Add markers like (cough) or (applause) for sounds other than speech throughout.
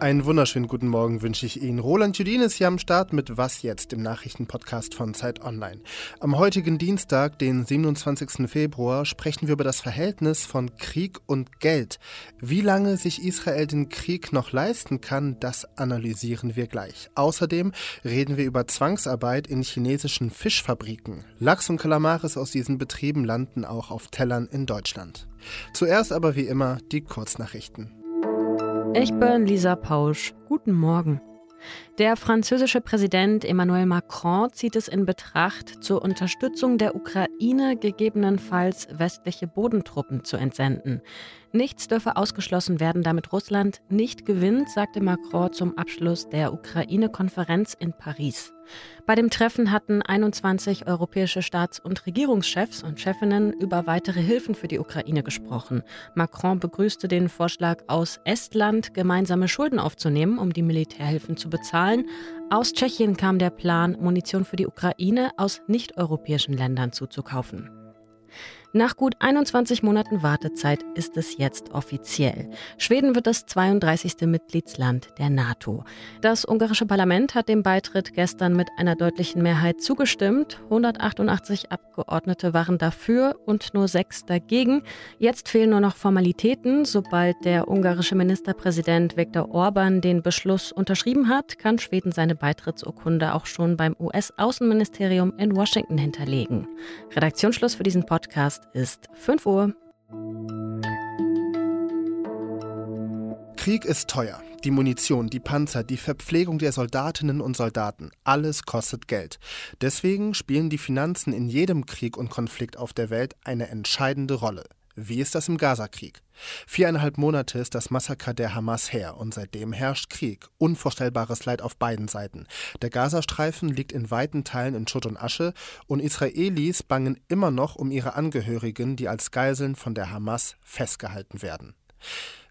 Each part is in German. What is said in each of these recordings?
Einen wunderschönen guten Morgen wünsche ich Ihnen. Roland Judin ist hier am Start mit Was jetzt, dem Nachrichtenpodcast von Zeit Online. Am heutigen Dienstag, den 27. Februar, sprechen wir über das Verhältnis von Krieg und Geld. Wie lange sich Israel den Krieg noch leisten kann, das analysieren wir gleich. Außerdem reden wir über Zwangsarbeit in chinesischen Fischfabriken. Lachs und Kalamaris aus diesen Betrieben landen auch auf Tellern in Deutschland. Zuerst aber wie immer die Kurznachrichten. Ich bin Lisa Pausch. Guten Morgen. Der französische Präsident Emmanuel Macron zieht es in Betracht, zur Unterstützung der Ukraine gegebenenfalls westliche Bodentruppen zu entsenden. Nichts dürfe ausgeschlossen werden, damit Russland nicht gewinnt, sagte Macron zum Abschluss der Ukraine-Konferenz in Paris. Bei dem Treffen hatten 21 europäische Staats- und Regierungschefs und Chefinnen über weitere Hilfen für die Ukraine gesprochen. Macron begrüßte den Vorschlag aus Estland, gemeinsame Schulden aufzunehmen, um die Militärhilfen zu bezahlen. Aus Tschechien kam der Plan, Munition für die Ukraine aus nicht-europäischen Ländern zuzukaufen. Nach gut 21 Monaten Wartezeit ist es jetzt offiziell. Schweden wird das 32. Mitgliedsland der NATO. Das ungarische Parlament hat dem Beitritt gestern mit einer deutlichen Mehrheit zugestimmt. 188 Abgeordnete waren dafür und nur sechs dagegen. Jetzt fehlen nur noch Formalitäten. Sobald der ungarische Ministerpräsident Viktor Orban den Beschluss unterschrieben hat, kann Schweden seine Beitrittsurkunde auch schon beim US-Außenministerium in Washington hinterlegen. Redaktionsschluss für diesen Podcast Podcast ist 5 Uhr. Krieg ist teuer. Die Munition, die Panzer, die Verpflegung der Soldatinnen und Soldaten, alles kostet Geld. Deswegen spielen die Finanzen in jedem Krieg und Konflikt auf der Welt eine entscheidende Rolle. Wie ist das im Gazakrieg? Viereinhalb Monate ist das Massaker der Hamas her und seitdem herrscht Krieg. Unvorstellbares Leid auf beiden Seiten. Der Gazastreifen liegt in weiten Teilen in Schutt und Asche und Israelis bangen immer noch um ihre Angehörigen, die als Geiseln von der Hamas festgehalten werden.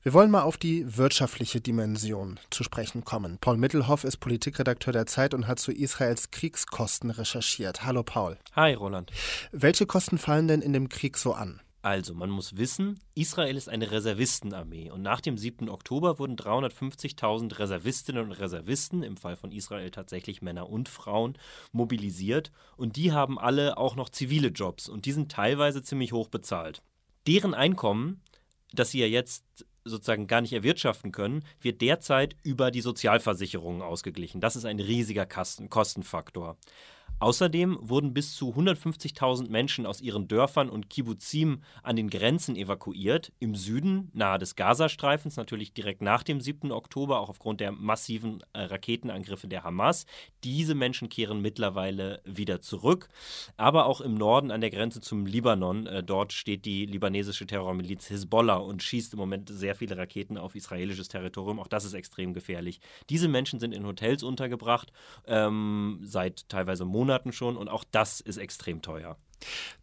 Wir wollen mal auf die wirtschaftliche Dimension zu sprechen kommen. Paul Mittelhoff ist Politikredakteur der Zeit und hat zu Israels Kriegskosten recherchiert. Hallo Paul. Hi Roland. Welche Kosten fallen denn in dem Krieg so an? Also, man muss wissen, Israel ist eine Reservistenarmee und nach dem 7. Oktober wurden 350.000 Reservistinnen und Reservisten, im Fall von Israel tatsächlich Männer und Frauen, mobilisiert und die haben alle auch noch zivile Jobs und die sind teilweise ziemlich hoch bezahlt. Deren Einkommen, das sie ja jetzt sozusagen gar nicht erwirtschaften können, wird derzeit über die Sozialversicherungen ausgeglichen. Das ist ein riesiger Kostenfaktor. Außerdem wurden bis zu 150.000 Menschen aus ihren Dörfern und Kibbuzim an den Grenzen evakuiert. Im Süden, nahe des Gazastreifens, natürlich direkt nach dem 7. Oktober, auch aufgrund der massiven äh, Raketenangriffe der Hamas. Diese Menschen kehren mittlerweile wieder zurück. Aber auch im Norden an der Grenze zum Libanon, äh, dort steht die libanesische Terrormiliz Hezbollah und schießt im Moment sehr viele Raketen auf israelisches Territorium. Auch das ist extrem gefährlich. Diese Menschen sind in Hotels untergebracht, ähm, seit teilweise Monaten Monaten schon und auch das ist extrem teuer.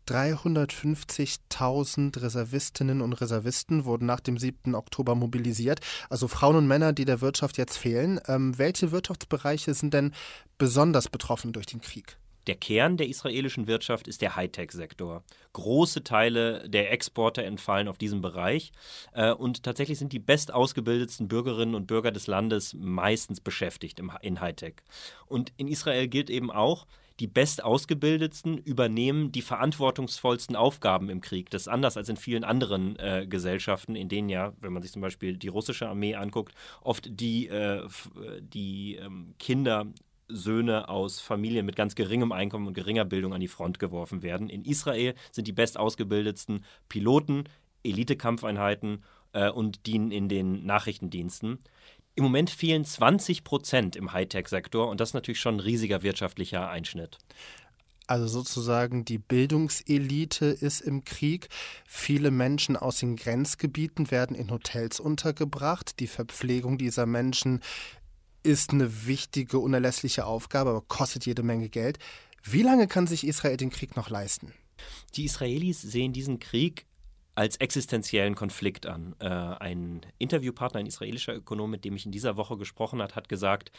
350.000 Reservistinnen und Reservisten wurden nach dem 7. Oktober mobilisiert, also Frauen und Männer, die der Wirtschaft jetzt fehlen. Ähm, welche Wirtschaftsbereiche sind denn besonders betroffen durch den Krieg? Der Kern der israelischen Wirtschaft ist der Hightech-Sektor. Große Teile der Exporte entfallen auf diesem Bereich. Äh, und tatsächlich sind die bestausgebildetsten Bürgerinnen und Bürger des Landes meistens beschäftigt in Hightech. Und in Israel gilt eben auch, die bestausgebildetsten übernehmen die verantwortungsvollsten Aufgaben im Krieg. Das ist anders als in vielen anderen äh, Gesellschaften, in denen ja, wenn man sich zum Beispiel die russische Armee anguckt, oft die, äh, die ähm, Kinder Söhne aus Familien mit ganz geringem Einkommen und geringer Bildung an die Front geworfen werden. In Israel sind die bestausgebildetsten Piloten, Elitekampfeinheiten äh, und dienen in den Nachrichtendiensten. Im Moment fehlen 20 Prozent im Hightech-Sektor und das ist natürlich schon ein riesiger wirtschaftlicher Einschnitt. Also sozusagen die Bildungselite ist im Krieg. Viele Menschen aus den Grenzgebieten werden in Hotels untergebracht. Die Verpflegung dieser Menschen ist eine wichtige, unerlässliche Aufgabe, aber kostet jede Menge Geld. Wie lange kann sich Israel den Krieg noch leisten? Die Israelis sehen diesen Krieg als existenziellen Konflikt an. Äh, ein Interviewpartner, ein israelischer Ökonom, mit dem ich in dieser Woche gesprochen habe, hat gesagt,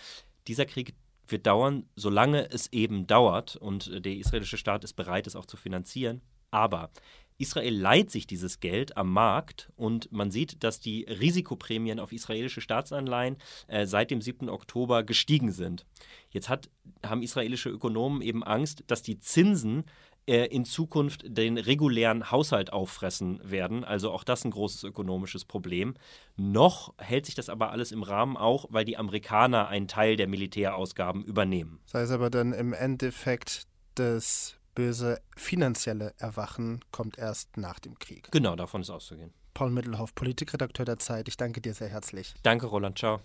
dieser Krieg wird dauern, solange es eben dauert und der israelische Staat ist bereit, es auch zu finanzieren. Aber Israel leiht sich dieses Geld am Markt und man sieht, dass die Risikoprämien auf israelische Staatsanleihen äh, seit dem 7. Oktober gestiegen sind. Jetzt hat, haben israelische Ökonomen eben Angst, dass die Zinsen äh, in Zukunft den regulären Haushalt auffressen werden. Also auch das ein großes ökonomisches Problem. Noch hält sich das aber alles im Rahmen, auch weil die Amerikaner einen Teil der Militärausgaben übernehmen. Sei es aber dann im Endeffekt das böse finanzielle Erwachen kommt erst nach dem Krieg. Genau, davon ist auszugehen. Paul Mittelhoff, Politikredakteur der Zeit, ich danke dir sehr herzlich. Danke, Roland. Ciao.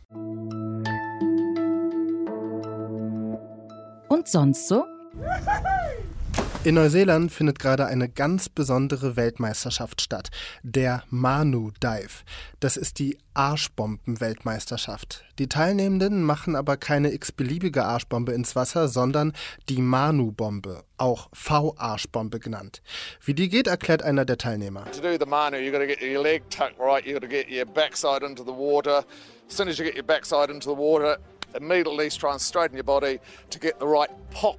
Und sonst so? (laughs) In Neuseeland findet gerade eine ganz besondere Weltmeisterschaft statt, der Manu Dive. Das ist die Arschbomben-Weltmeisterschaft. Die Teilnehmenden machen aber keine x-beliebige Arschbombe ins Wasser, sondern die Manu-Bombe, auch V-Arschbombe genannt. Wie die geht, erklärt einer der Teilnehmer. To do the Manu, you've got to get your leg tucked right, you've got to get your backside into the water. As soon as you get your backside into the water, immediately try and straighten your body to get the right pop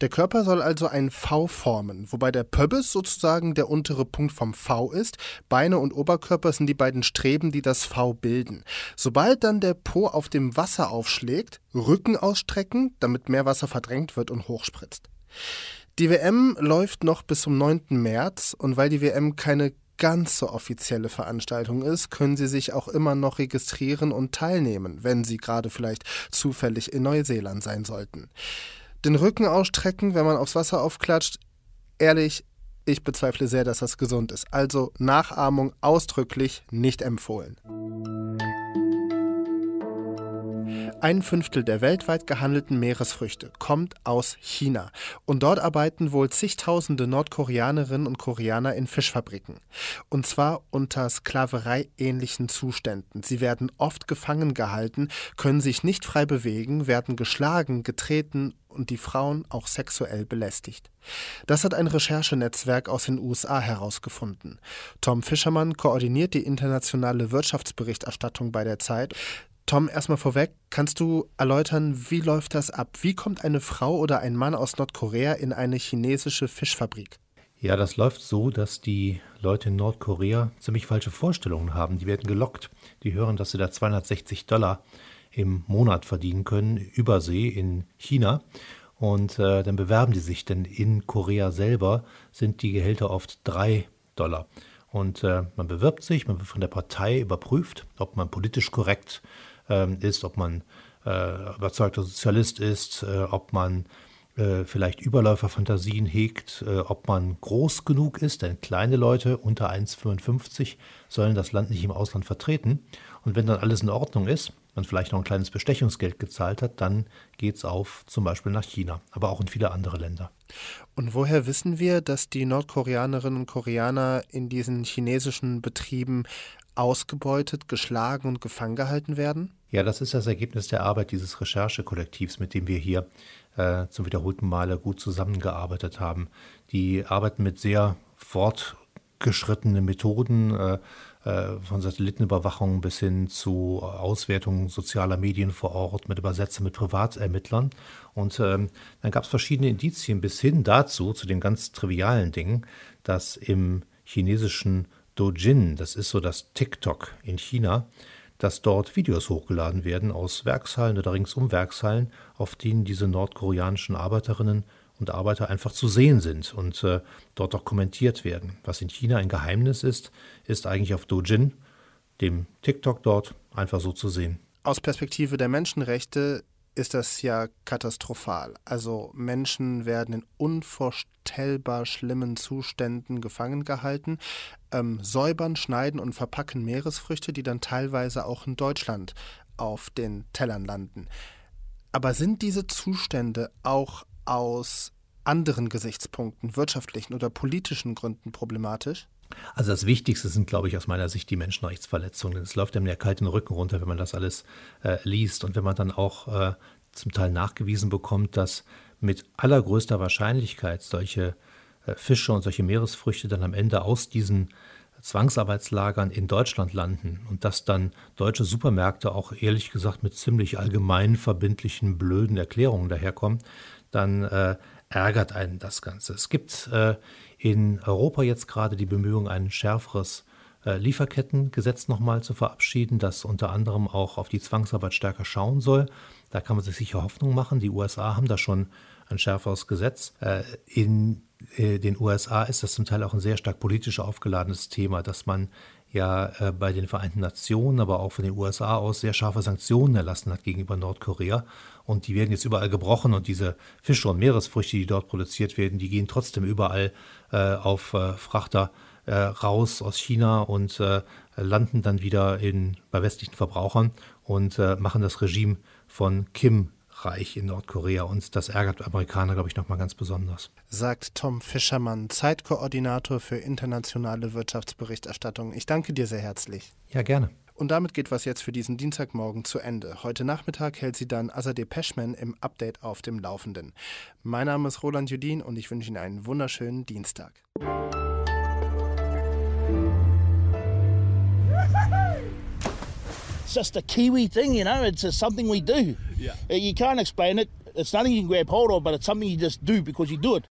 der Körper soll also ein V formen, wobei der Pöbis sozusagen der untere Punkt vom V ist. Beine und Oberkörper sind die beiden Streben, die das V bilden. Sobald dann der Po auf dem Wasser aufschlägt, Rücken ausstrecken, damit mehr Wasser verdrängt wird und hochspritzt. Die WM läuft noch bis zum 9. März und weil die WM keine ganz so offizielle Veranstaltung ist, können Sie sich auch immer noch registrieren und teilnehmen, wenn Sie gerade vielleicht zufällig in Neuseeland sein sollten. Den Rücken ausstrecken, wenn man aufs Wasser aufklatscht, ehrlich, ich bezweifle sehr, dass das gesund ist. Also Nachahmung ausdrücklich nicht empfohlen. Ein Fünftel der weltweit gehandelten Meeresfrüchte kommt aus China. Und dort arbeiten wohl zigtausende Nordkoreanerinnen und Koreaner in Fischfabriken. Und zwar unter sklavereiähnlichen Zuständen. Sie werden oft gefangen gehalten, können sich nicht frei bewegen, werden geschlagen, getreten und die Frauen auch sexuell belästigt. Das hat ein Recherchenetzwerk aus den USA herausgefunden. Tom Fischermann koordiniert die internationale Wirtschaftsberichterstattung bei der Zeit. Tom, erstmal vorweg, kannst du erläutern, wie läuft das ab? Wie kommt eine Frau oder ein Mann aus Nordkorea in eine chinesische Fischfabrik? Ja, das läuft so, dass die Leute in Nordkorea ziemlich falsche Vorstellungen haben. Die werden gelockt. Die hören, dass sie da 260 Dollar im Monat verdienen können, übersee in China. Und äh, dann bewerben die sich, denn in Korea selber sind die Gehälter oft 3 Dollar. Und äh, man bewirbt sich, man wird von der Partei überprüft, ob man politisch korrekt ähm, ist, ob man äh, überzeugter Sozialist ist, äh, ob man äh, vielleicht Überläuferfantasien hegt, äh, ob man groß genug ist, denn kleine Leute unter 1,55 sollen das Land nicht im Ausland vertreten. Und wenn dann alles in Ordnung ist, man vielleicht noch ein kleines Bestechungsgeld gezahlt hat, dann geht es auf zum Beispiel nach China, aber auch in viele andere Länder. Und woher wissen wir, dass die Nordkoreanerinnen und Koreaner in diesen chinesischen Betrieben ausgebeutet, geschlagen und gefangen gehalten werden? Ja, das ist das Ergebnis der Arbeit dieses Recherchekollektivs, mit dem wir hier äh, zum wiederholten Male gut zusammengearbeitet haben. Die arbeiten mit sehr fortgeschrittenen Methoden, äh, äh, von Satellitenüberwachung bis hin zu Auswertung sozialer Medien vor Ort, mit Übersetzern, mit Privatermittlern. Und ähm, dann gab es verschiedene Indizien bis hin dazu, zu den ganz trivialen Dingen, dass im chinesischen Dojin, das ist so das TikTok in China, dass dort Videos hochgeladen werden aus Werkshallen oder ringsum Werkshallen, auf denen diese nordkoreanischen Arbeiterinnen und Arbeiter einfach zu sehen sind und äh, dort auch kommentiert werden. Was in China ein Geheimnis ist, ist eigentlich auf Dojin, dem TikTok dort, einfach so zu sehen. Aus Perspektive der Menschenrechte ist das ja katastrophal. Also Menschen werden in unvorstellbar schlimmen Zuständen gefangen gehalten, ähm, säubern, schneiden und verpacken Meeresfrüchte, die dann teilweise auch in Deutschland auf den Tellern landen. Aber sind diese Zustände auch aus anderen Gesichtspunkten, wirtschaftlichen oder politischen Gründen problematisch? Also das Wichtigste sind, glaube ich, aus meiner Sicht die Menschenrechtsverletzungen. Es läuft einem ja kalt den Rücken runter, wenn man das alles äh, liest und wenn man dann auch äh, zum Teil nachgewiesen bekommt, dass mit allergrößter Wahrscheinlichkeit solche äh, Fische und solche Meeresfrüchte dann am Ende aus diesen Zwangsarbeitslagern in Deutschland landen und dass dann deutsche Supermärkte auch ehrlich gesagt mit ziemlich allgemein verbindlichen, blöden Erklärungen daherkommen, dann äh, ärgert einen das Ganze. Es gibt äh, in Europa jetzt gerade die Bemühungen, ein schärferes äh, Lieferkettengesetz nochmal zu verabschieden, das unter anderem auch auf die Zwangsarbeit stärker schauen soll. Da kann man sich sicher Hoffnung machen. Die USA haben da schon ein schärferes Gesetz. Äh, in äh, den USA ist das zum Teil auch ein sehr stark politisch aufgeladenes Thema, dass man ja äh, bei den Vereinten Nationen, aber auch von den USA aus sehr scharfe Sanktionen erlassen hat gegenüber Nordkorea. Und die werden jetzt überall gebrochen und diese Fische und Meeresfrüchte, die dort produziert werden, die gehen trotzdem überall äh, auf äh, Frachter äh, raus aus China und äh, landen dann wieder in, bei westlichen Verbrauchern und machen das Regime von Kim reich in Nordkorea und das ärgert Amerikaner, glaube ich, nochmal ganz besonders. Sagt Tom Fischermann, Zeitkoordinator für internationale Wirtschaftsberichterstattung. Ich danke dir sehr herzlich. Ja, gerne. Und damit geht was jetzt für diesen Dienstagmorgen zu Ende. Heute Nachmittag hält sie dann Azadeh Peschman im Update auf dem Laufenden. Mein Name ist Roland Judin und ich wünsche Ihnen einen wunderschönen Dienstag. It's just a Kiwi thing, you know. It's just something we do. Yeah. You can't explain it. It's nothing you can grab hold of, but it's something you just do because you do it.